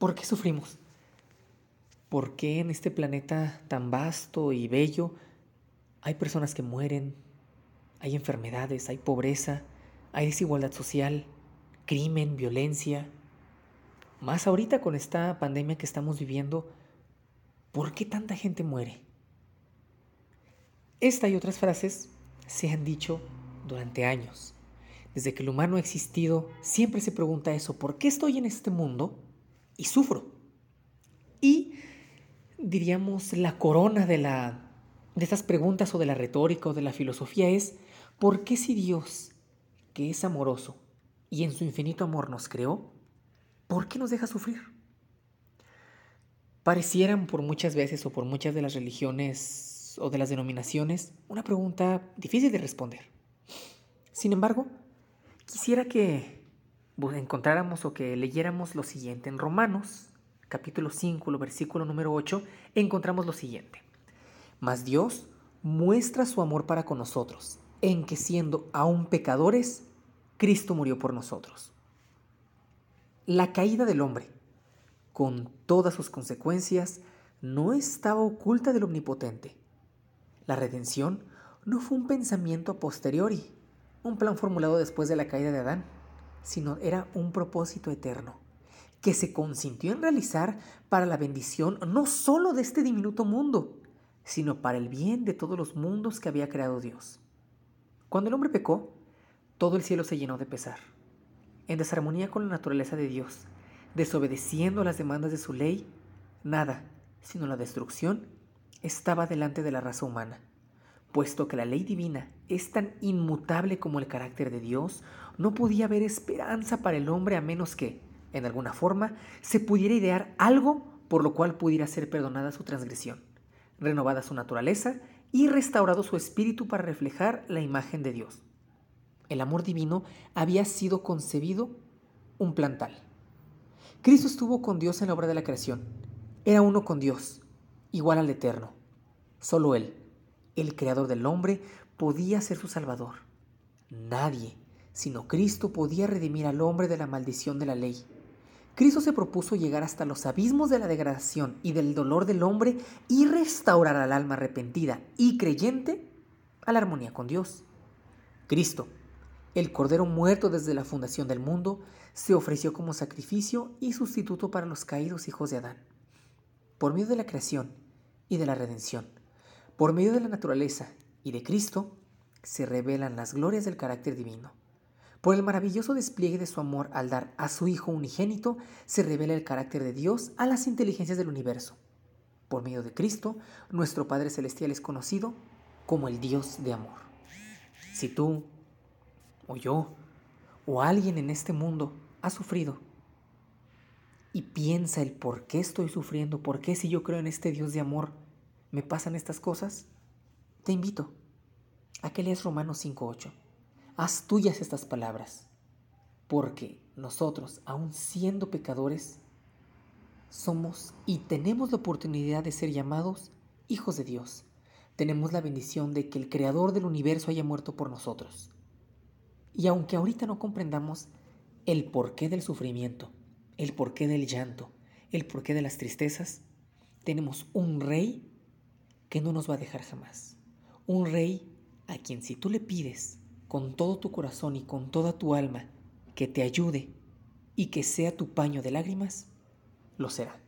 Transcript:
¿Por qué sufrimos? ¿Por qué en este planeta tan vasto y bello hay personas que mueren, hay enfermedades, hay pobreza, hay desigualdad social, crimen, violencia? Más ahorita con esta pandemia que estamos viviendo, ¿por qué tanta gente muere? Esta y otras frases se han dicho durante años. Desde que el humano ha existido, siempre se pregunta eso, ¿por qué estoy en este mundo y sufro? Y diríamos la corona de la de estas preguntas o de la retórica o de la filosofía es ¿por qué si Dios, que es amoroso y en su infinito amor nos creó, ¿por qué nos deja sufrir? Parecieran por muchas veces o por muchas de las religiones o de las denominaciones una pregunta difícil de responder. Sin embargo, quisiera que encontráramos o que leyéramos lo siguiente. En Romanos, capítulo 5, versículo número 8, encontramos lo siguiente. Mas Dios muestra su amor para con nosotros, en que siendo aún pecadores, Cristo murió por nosotros. La caída del hombre, con todas sus consecuencias, no estaba oculta del Omnipotente. La redención no fue un pensamiento a posteriori, un plan formulado después de la caída de Adán, sino era un propósito eterno, que se consintió en realizar para la bendición no sólo de este diminuto mundo, sino para el bien de todos los mundos que había creado Dios. Cuando el hombre pecó, todo el cielo se llenó de pesar, en desarmonía con la naturaleza de Dios, desobedeciendo las demandas de su ley, nada, sino la destrucción, estaba delante de la raza humana Puesto que la ley divina es tan inmutable como el carácter de Dios, no podía haber esperanza para el hombre a menos que, en alguna forma, se pudiera idear algo por lo cual pudiera ser perdonada su transgresión, renovada su naturaleza y restaurado su espíritu para reflejar la imagen de Dios. El amor divino había sido concebido un plantal. Cristo estuvo con Dios en la obra de la creación. Era uno con Dios, igual al Eterno. Solo Él, el creador del hombre, podía ser su salvador. Nadie, sino Cristo, podía redimir al hombre de la maldición de la ley. Cristo se propuso llegar hasta los abismos de la degradación y del dolor del hombre y restaurar al alma arrepentida y creyente a la armonía con Dios. Cristo, el Cordero muerto desde la fundación del mundo, se ofreció como sacrificio y sustituto para los caídos hijos de Adán. Por medio de la creación y de la redención, por medio de la naturaleza y de Cristo se revelan las glorias del carácter divino. Por el maravilloso despliegue de su amor al dar a su Hijo unigénito, se revela el carácter de Dios a las inteligencias del universo. Por medio de Cristo, nuestro Padre Celestial es conocido como el Dios de amor. Si tú, o yo, o alguien en este mundo ha sufrido y piensa el por qué estoy sufriendo, por qué si yo creo en este Dios de amor, me pasan estas cosas, te invito a que leas Romanos 5.8. Haz tuyas estas palabras, porque nosotros, aun siendo pecadores, somos y tenemos la oportunidad de ser llamados hijos de Dios. Tenemos la bendición de que el Creador del universo haya muerto por nosotros. Y aunque ahorita no comprendamos el porqué del sufrimiento, el porqué del llanto, el porqué de las tristezas, tenemos un rey que no nos va a dejar jamás. Un rey a quien si tú le pides con todo tu corazón y con toda tu alma que te ayude y que sea tu paño de lágrimas, lo será.